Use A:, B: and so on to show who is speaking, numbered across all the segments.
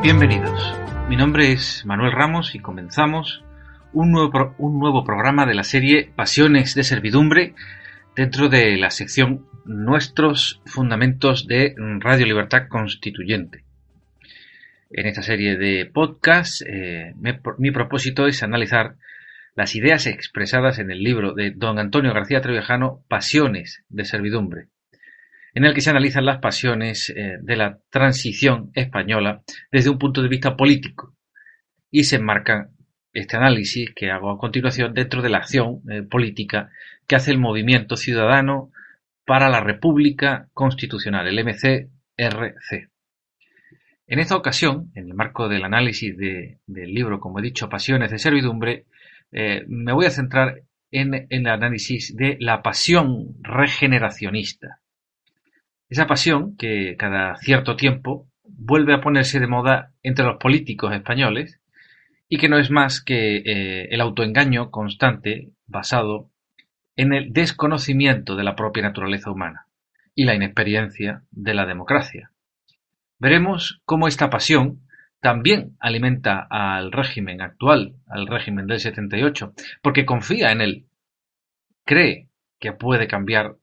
A: Bienvenidos. Mi nombre es Manuel Ramos y comenzamos un nuevo, un nuevo programa de la serie Pasiones de Servidumbre dentro de la sección Nuestros Fundamentos de Radio Libertad Constituyente. En esta serie de podcasts, eh, mi propósito es analizar las ideas expresadas en el libro de don Antonio García Trevijano, Pasiones de Servidumbre, en el que se analizan las pasiones eh, de la transición española desde un punto de vista político y se enmarca este análisis que hago a continuación dentro de la acción eh, política que hace el movimiento ciudadano para la República Constitucional, el MCRC. En esta ocasión, en el marco del análisis del libro, como he dicho, Pasiones de Servidumbre, eh, me voy a centrar en, el análisis de la pasión regeneracionista. Esa pasión que cada cierto tiempo vuelve a ponerse de moda entre los políticos españoles y que no es más que eh, el autoengaño constante basado en el desconocimiento de la propia naturaleza humana y la inexperiencia de la democracia. Veremos cómo esta pasión también alimenta al régimen actual, al régimen del 78, porque confía en él, cree que puede cambiar,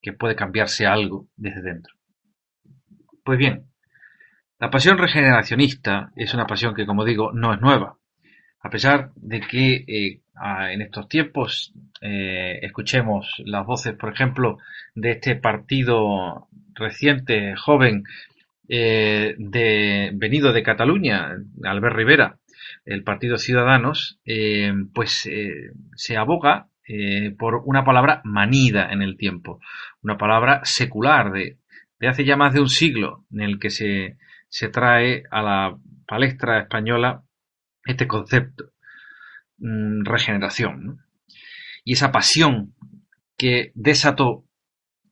A: que puede cambiarse algo desde dentro. Pues bien, la pasión regeneracionista es una pasión que, como digo, no es nueva. A pesar de que eh, en estos tiempos eh, escuchemos las voces, por ejemplo, de este partido reciente, joven, eh, de, venido de Cataluña, Albert Rivera, el Partido Ciudadanos, pues se aboga por una palabra manida en el tiempo, una palabra secular de, hace ya más de un siglo en el que se, se trae a la palestra española este concepto, mm, regeneración. Y esa pasión que desató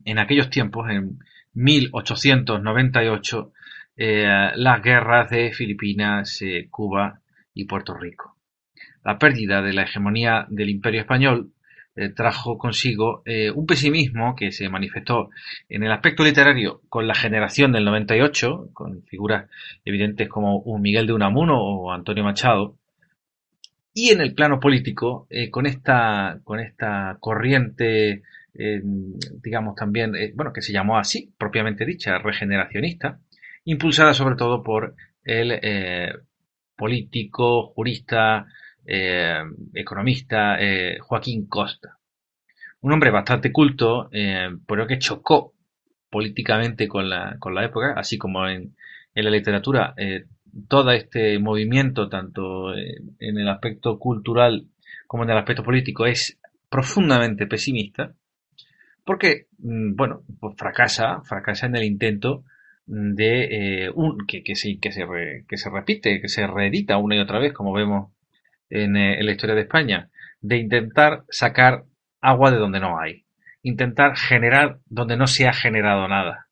A: en aquellos tiempos, en, 1898 eh, las guerras de Filipinas, eh, Cuba y Puerto Rico. La pérdida de la hegemonía del imperio español eh, trajo consigo un pesimismo que se manifestó en el aspecto literario con la generación del 98, con figuras evidentes como Miguel de Unamuno o Antonio Machado, y en el plano político con, esta, con esta corriente digamos también, eh, bueno, que se llamó así, propiamente dicha, regeneracionista, impulsada sobre todo por el eh, político, jurista, eh, economista Joaquín Costa. Un hombre bastante culto, pero que chocó políticamente con la, con la época, así como en, en la literatura, todo este movimiento, tanto en el aspecto cultural como en el aspecto político, es profundamente pesimista porque, mm, bueno, pues fracasa, fracasa en el intento de eh, un, que, que, se que se repite, que se reedita una y otra vez, como vemos en, eh, en la historia de España, de intentar sacar agua de donde no hay, intentar generar donde no se ha generado nada.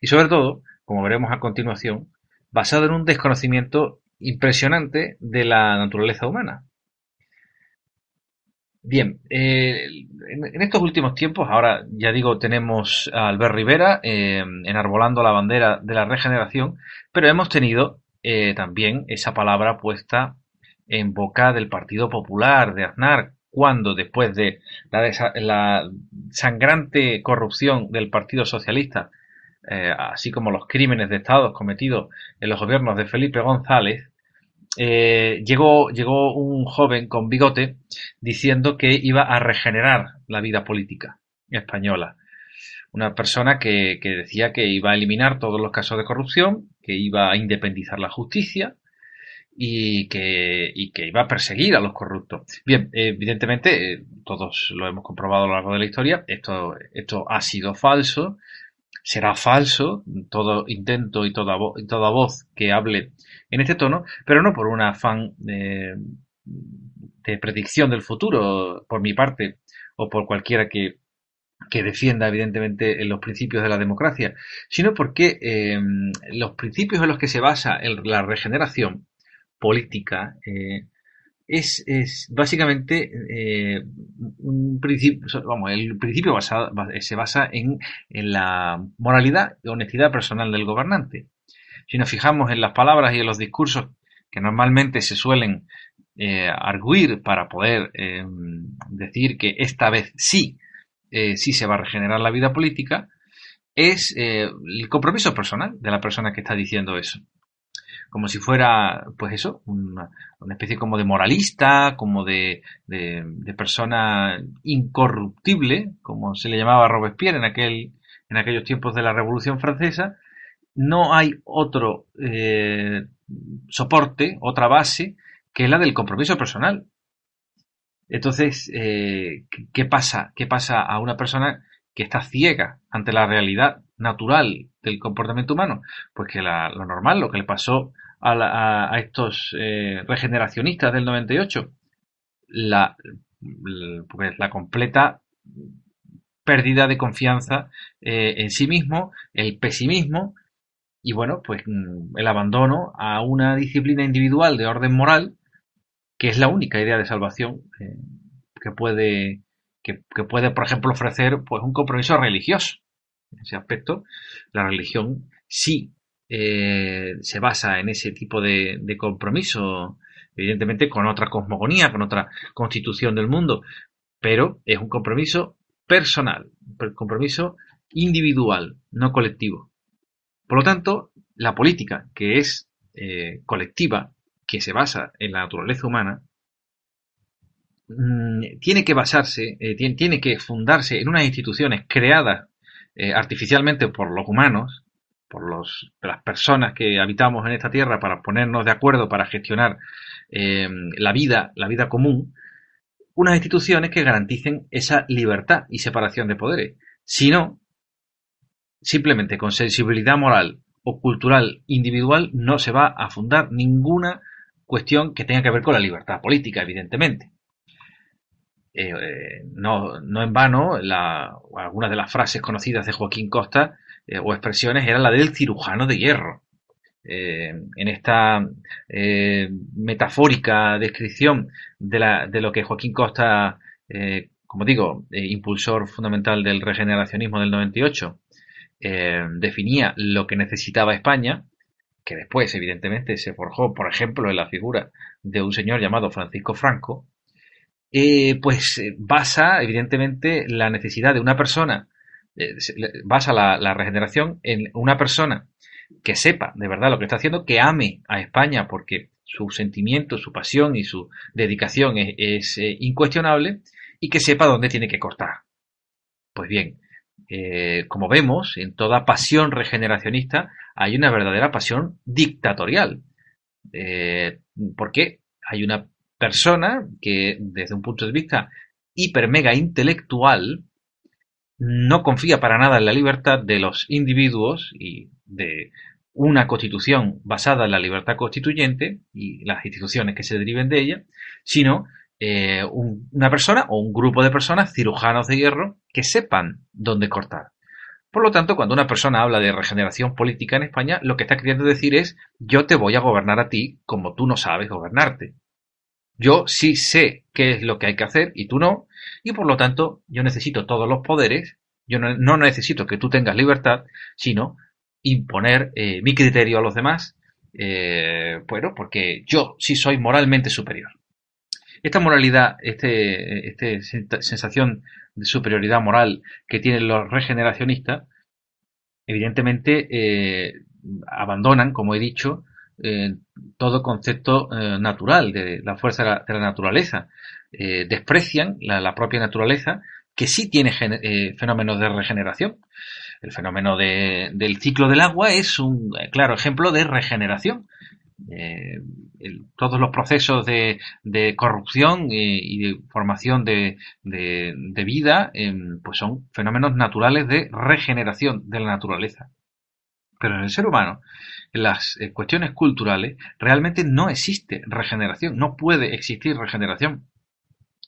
A: Y sobre todo, como veremos a continuación, basado en un desconocimiento impresionante de la naturaleza humana. Bien, eh, en, estos últimos tiempos, ahora ya digo, tenemos a Albert Rivera eh, enarbolando la bandera de la regeneración, pero hemos tenido también esa palabra puesta en boca del Partido Popular de Aznar, cuando después de la, la sangrante corrupción del Partido Socialista, así como los crímenes de Estado cometidos en los gobiernos de Felipe González, eh, llegó, llegó un joven con bigote diciendo que iba a regenerar la vida política española. Una persona que, decía que iba a eliminar todos los casos de corrupción, que iba a independizar la justicia y que, que iba a perseguir a los corruptos. Bien, evidentemente, eh, todos lo hemos comprobado a lo largo de la historia, esto, esto ha sido falso. será falso todo intento y toda, toda voz que hable en este tono, pero no por un afán de, de predicción del futuro, por mi parte, o por cualquiera que, que defienda evidentemente los principios de la democracia, sino porque eh, los principios en los que se basa la regeneración política eh, es, es, básicamente eh, un principio, vamos, el principio se basa en, en la moralidad y honestidad personal del gobernante. Si nos fijamos en las palabras y en los discursos que normalmente se suelen eh, arguir para poder eh, decir que esta vez sí, sí se va a regenerar la vida política, es el compromiso personal de la persona que está diciendo eso. Como si fuera, pues eso, una, especie como de moralista, como de, de, persona incorruptible, como se le llamaba a Robespierre en, aquel, en aquellos tiempos de la Revolución Francesa. No hay otro eh, soporte, otra base que la del compromiso personal. Entonces, eh, ¿qué pasa? ¿Qué pasa a una persona que está ciega ante la realidad natural del comportamiento humano? Pues que lo normal, lo que le pasó a, la, a estos eh, regeneracionistas del 98, la, pues la completa pérdida de confianza eh, en sí mismo, el pesimismo y bueno, pues mm, el abandono a una disciplina individual de orden moral que es la única idea de salvación eh, que puede que, que, puede por ejemplo ofrecer pues un compromiso religioso. En ese aspecto la religión sí eh, se basa en ese tipo de, compromiso evidentemente con otra cosmogonía con otra constitución del mundo pero es un compromiso personal un compromiso individual no colectivo. Por lo tanto la política que es eh, colectiva que se basa en la naturaleza humana, mmm, tiene que basarse, eh, tiene, que fundarse en unas instituciones creadas artificialmente por los humanos, por las personas que habitamos en esta tierra para ponernos de acuerdo para gestionar eh, la vida, la vida común, unas instituciones que garanticen esa libertad y separación de poderes. Si no, simplemente con sensibilidad moral o cultural individual no se va a fundar ninguna cuestión que tenga que ver con la libertad política, evidentemente. Eh, eh, no, no, en vano, la, algunas de las frases conocidas de Joaquín Costa eh, o expresiones eran la del cirujano de hierro. Eh, en esta eh, metafórica descripción de, la, de, lo que Joaquín Costa, como digo, impulsor fundamental del regeneracionismo del 98, definía lo que necesitaba España, que después, evidentemente, se forjó, por ejemplo, en la figura de un señor llamado Francisco Franco, pues basa, evidentemente, la necesidad de una persona, eh, basa la, regeneración en una persona que sepa de verdad lo que está haciendo, que ame a España porque su sentimiento, su pasión y su dedicación es, eh, incuestionable y que sepa dónde tiene que cortar. Pues bien, eh, como vemos, en toda pasión regeneracionista hay una verdadera pasión dictatorial. Porque hay una persona que, desde un punto de vista hiper mega intelectual, no confía para nada en la libertad de los individuos y de una constitución basada en la libertad constituyente y las instituciones que se deriven de ella, sino eh, un, una persona o un grupo de personas, cirujanos de hierro, que sepan dónde cortar. Por lo tanto, cuando una persona habla de regeneración política en España, lo que está queriendo decir es yo te voy a gobernar a ti como tú no sabes gobernarte. Yo sí sé qué es lo que hay que hacer y tú no, y por lo tanto yo necesito todos los poderes, yo no, no necesito que tú tengas libertad, sino imponer eh, mi criterio a los demás, eh, bueno, porque yo sí soy moralmente superior. Esta moralidad, este, este sensación de superioridad moral que tienen los regeneracionistas, evidentemente eh, abandonan, como he dicho, eh, todo concepto eh, natural de la fuerza de la, de naturaleza. Eh, desprecian la, propia naturaleza, que sí tiene fenómenos de regeneración. El fenómeno de, del ciclo del agua es un claro ejemplo de regeneración todos los procesos de, corrupción y, de formación de, vida em, pues son fenómenos naturales de regeneración de la naturaleza. Pero en el ser humano, en las eh, cuestiones culturales, realmente no existe regeneración, no puede existir regeneración.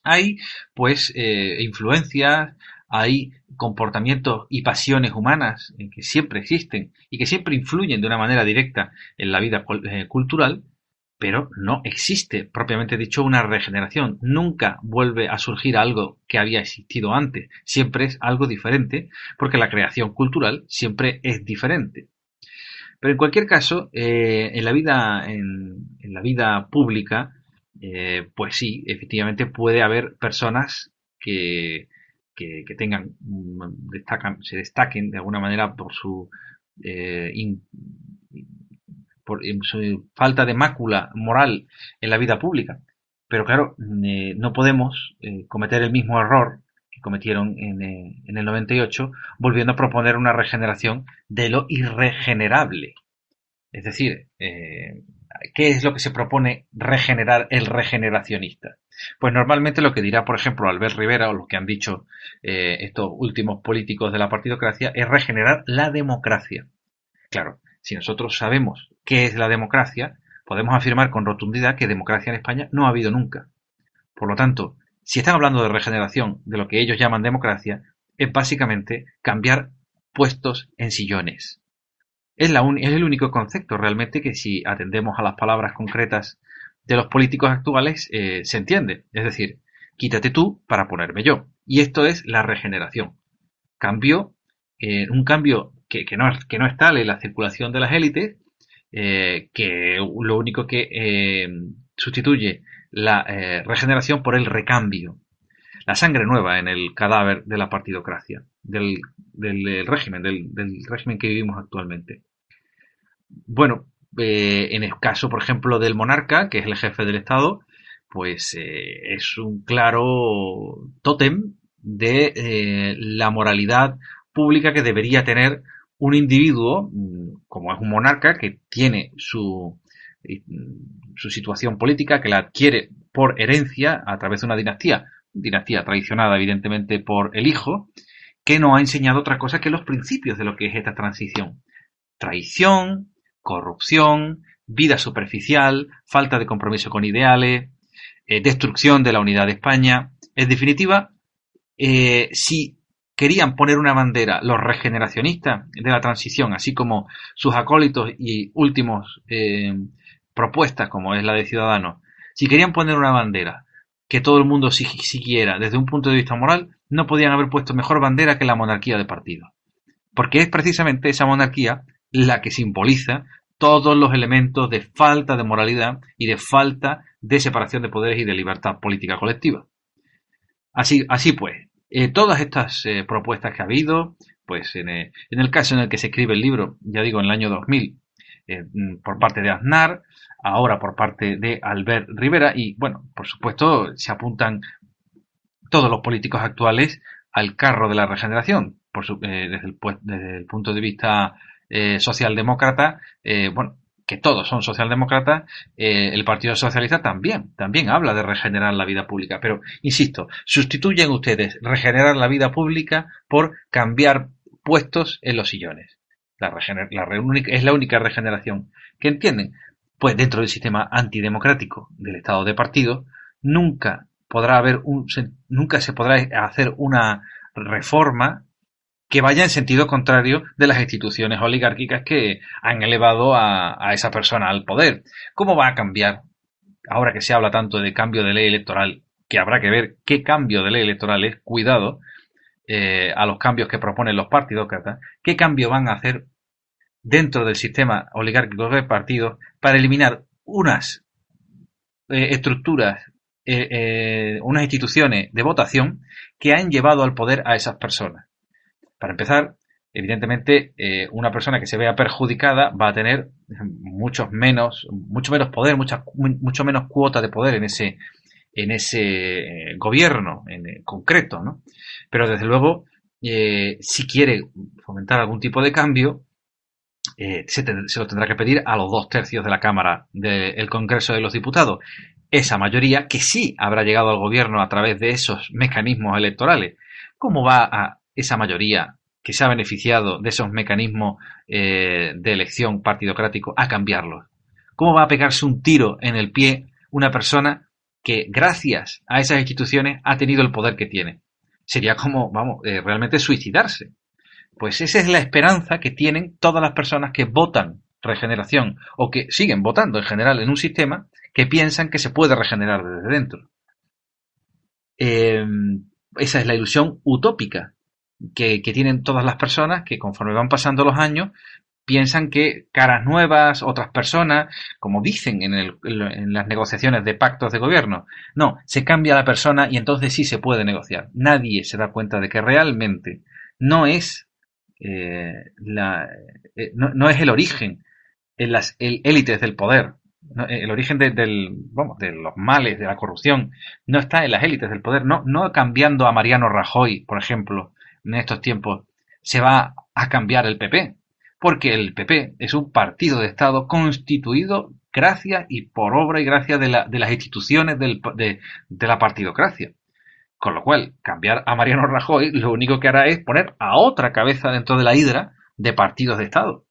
A: Hay, pues, eh, influencias, hay comportamientos y pasiones humanas que siempre existen y que siempre influyen de una manera directa en la vida eh, cultural, pero no existe propiamente dicho una regeneración. Nunca vuelve a surgir algo que había existido antes. Siempre es algo diferente porque la creación cultural siempre es diferente. Pero en cualquier caso, eh, en la vida, en, la vida pública, eh, pues sí, efectivamente puede haber personas que, que, tengan, se destaquen de alguna manera por su, eh, por su falta de mácula moral en la vida pública. Pero claro, no podemos cometer el mismo error cometieron en, en, el 98, volviendo a proponer una regeneración de lo irregenerable. Es decir, eh, ¿qué es lo que se propone regenerar el regeneracionista? Pues normalmente lo que dirá, por ejemplo, Albert Rivera o lo que han dicho eh, estos últimos políticos de la partidocracia es regenerar la democracia. Claro, si nosotros sabemos qué es la democracia, podemos afirmar con rotundidad que democracia en España no ha habido nunca. Por lo tanto, si están hablando de regeneración, de lo que ellos llaman democracia, es básicamente cambiar puestos en sillones. Es, es el único concepto realmente que si atendemos a las palabras concretas de los políticos actuales eh, se entiende. Es decir, quítate tú para ponerme yo. Y esto es la regeneración. Cambio, eh, un cambio que, no, que es tal en la circulación de las élites, eh, que lo único que sustituye la regeneración por el recambio. La sangre nueva en el cadáver de la partidocracia, del, régimen, del, régimen que vivimos actualmente. Bueno, eh, en el caso, por ejemplo, del monarca, que es el jefe del Estado, pues eh, es un claro tótem de eh, la moralidad pública que debería tener un individuo, mm, como es un monarca, que tiene su, su situación política, que la adquiere por herencia a través de una dinastía, dinastía traicionada evidentemente por el hijo, que no ha enseñado otra cosa que los principios de lo que es esta transición. Traición, corrupción, vida superficial, falta de compromiso con ideales, eh, destrucción de la unidad de España. En definitiva, eh, si querían poner una bandera los regeneracionistas de la transición, así como sus acólitos y últimos eh, propuestas, como es la de Ciudadanos, si querían poner una bandera que todo el mundo siguiera desde un punto de vista moral, no podían haber puesto mejor bandera que la monarquía de partido. Porque es precisamente esa monarquía la que simboliza todos los elementos de falta de moralidad y de falta de separación de poderes y de libertad política colectiva. Así, así pues, eh, todas estas eh, propuestas que ha habido, pues en, eh, en, el caso en el que se escribe el libro, ya digo, en el año 2000, mm, por parte de Aznar, ahora por parte de Albert Rivera, y bueno, por supuesto, se apuntan todos los políticos actuales al carro de la regeneración, por desde, el, desde el punto de vista eh, socialdemócrata, eh, bueno, que todos son socialdemócratas, eh, el Partido Socialista también, también habla de regenerar la vida pública. Pero, insisto, sustituyen ustedes regenerar la vida pública por cambiar puestos en los sillones. La, es la única regeneración que entienden. Pues dentro del sistema antidemocrático del Estado de partido, nunca podrá haber un, nunca se podrá hacer una reforma que vaya en sentido contrario de las instituciones oligárquicas que han elevado a, esa persona al poder. ¿Cómo va a cambiar, ahora que se habla tanto de cambio de ley electoral, que habrá que ver qué cambio de ley electoral es, cuidado, eh, a los cambios que proponen los partidócratas, qué cambio van a hacer dentro del sistema oligárquico de partidos para eliminar unas eh, estructuras, eh, unas instituciones de votación que han llevado al poder a esas personas. Para empezar, evidentemente, eh, una persona que se vea perjudicada va a tener muchos menos, mucho menos poder, mucha, mucho menos cuota de poder en ese, en ese eh, gobierno en, eh, concreto, ¿no? Pero desde luego, si quiere fomentar algún tipo de cambio, eh, se, lo tendrá que pedir a los dos tercios de la Cámara del Congreso de los Diputados. Esa mayoría que sí habrá llegado al gobierno a través de esos mecanismos electorales. ¿Cómo va a esa mayoría que se ha beneficiado de esos mecanismos eh, de elección partidocrático a cambiarlos? ¿Cómo va a pegarse un tiro en el pie una persona que gracias a esas instituciones ha tenido el poder que tiene? Sería como, vamos, eh, realmente suicidarse. Pues esa es la esperanza que tienen todas las personas que votan regeneración o que siguen votando en general en un sistema que piensan que se puede regenerar desde dentro. Em, esa es la ilusión utópica que, tienen todas las personas que conforme van pasando los años piensan que caras nuevas, otras personas, como dicen en, en, las negociaciones de pactos de gobierno, no, se cambia la persona y entonces sí se puede negociar. Nadie se da cuenta de que realmente no es eh, la, eh, no, es el origen en las élites del poder. el origen de, de los males, de la corrupción, no está en las élites del poder. No, no cambiando a Mariano Rajoy, por ejemplo, en estos tiempos, se va a cambiar el PP. Porque el PP es un partido de Estado constituido gracias y por obra y gracias de, la, de las instituciones del, de, de la partidocracia. Con lo cual, cambiar a Mariano Rajoy lo único que hará es poner a otra cabeza dentro de la hidra de partidos de Estado.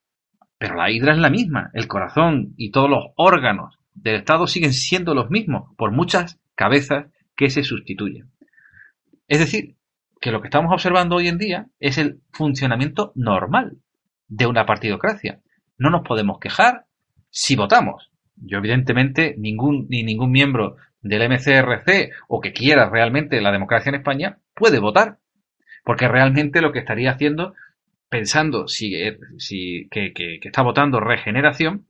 A: Pero la hidra es la misma, el corazón y todos los órganos del Estado siguen siendo los mismos, por muchas cabezas que se sustituyen. Es decir, que lo que estamos observando hoy en día es el funcionamiento normal de una partidocracia. No nos podemos quejar si votamos. Yo, evidentemente, ningún, ni ningún miembro del MCRC o que quiera realmente la democracia en España, puede votar. Porque realmente lo que estaría haciendo, pensando si, si que, que, está votando regeneración,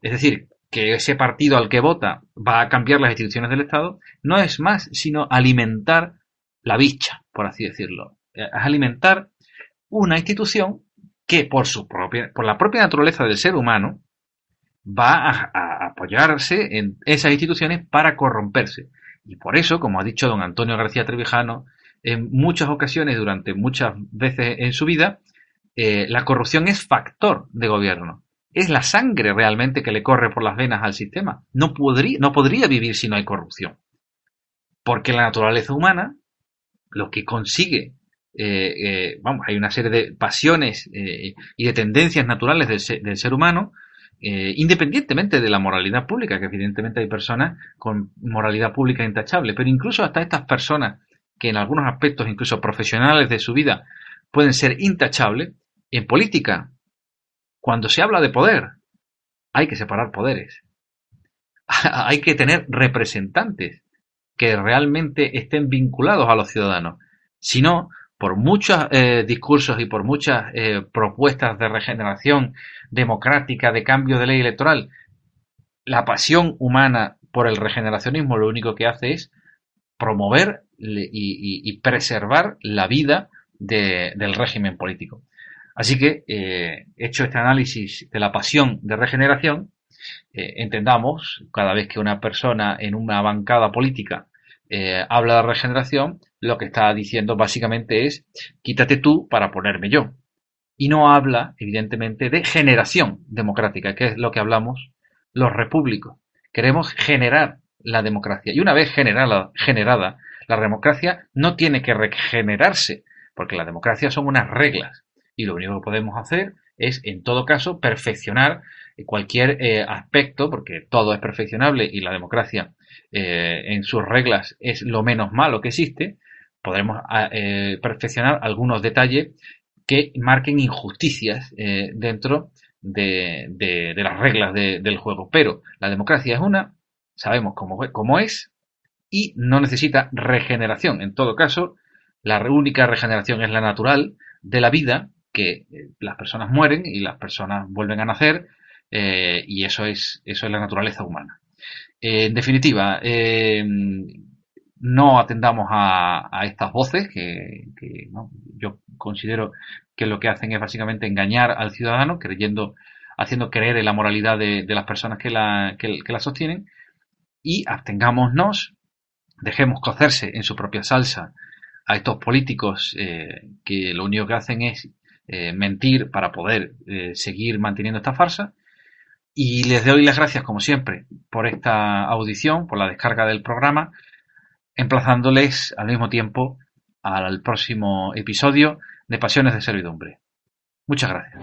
A: es decir, que ese partido al que vota va a cambiar las instituciones del Estado, no es más sino alimentar la bicha, por así decirlo. Es alimentar una institución que por su propia, por la propia naturaleza del ser humano, va a, apoyarse en esas instituciones para corromperse. Y por eso, como ha dicho don Antonio García Trevijano, en muchas ocasiones, durante muchas veces en su vida, eh, la corrupción es factor de gobierno. Es la sangre realmente que le corre por las venas al sistema. No podría, no podría vivir si no hay corrupción. Porque la naturaleza humana, lo que consigue, eh, eh, vamos, hay una serie de pasiones y de tendencias naturales del ser humano eh, independientemente de la moralidad pública, que evidentemente hay personas con moralidad pública intachable, pero incluso hasta estas personas que en algunos aspectos, incluso profesionales de su vida, pueden ser intachables, en política, cuando se habla de poder, hay que separar poderes. hay que tener representantes que realmente estén vinculados a los ciudadanos. Si no, por muchos eh, discursos y por muchas eh, propuestas de regeneración democrática, de cambio de ley electoral, la pasión humana por el regeneracionismo lo único que hace es promover y, preservar la vida del régimen político. Así que, eh, hecho este análisis de la pasión de regeneración, entendamos, cada vez que una persona en una bancada política habla de regeneración, lo que está diciendo básicamente es quítate tú para ponerme yo. Y no habla, evidentemente, de generación democrática, que es lo que hablamos los repúblicos. Queremos generar la democracia. Y una vez generada, generada la democracia no tiene que regenerarse, porque la democracia son unas reglas. Y lo único que podemos hacer es, en todo caso, perfeccionar cualquier eh, aspecto, porque todo es perfeccionable y la democracia eh, en sus reglas es lo menos malo que existe, podremos ah, eh, perfeccionar algunos detalles que marquen injusticias dentro de, las reglas del juego. Pero la democracia es una, sabemos cómo, cómo es y no necesita regeneración. En todo caso, la única regeneración es la natural de la vida, que las personas mueren y las personas vuelven a nacer y eso es, eso es la naturaleza humana. en definitiva, no atendamos a, estas voces que, yo considero que lo que hacen es básicamente engañar al ciudadano, creyendo, haciendo creer en la moralidad de, las personas que la, que, la sostienen, y abstengámonos, dejemos cocerse en su propia salsa a estos políticos eh, que lo único que hacen es eh, mentir para poder eh, seguir manteniendo esta farsa. Y les doy las gracias, como siempre, por esta audición, por la descarga del programa, emplazándoles al mismo tiempo al próximo episodio de Pasiones de Servidumbre. Muchas gracias.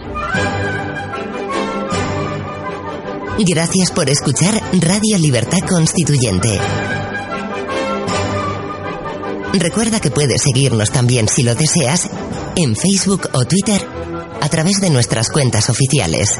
B: Gracias por escuchar Radio Libertad Constituyente. Recuerda que puedes seguirnos también si lo deseas en Facebook o Twitter a través de nuestras cuentas oficiales.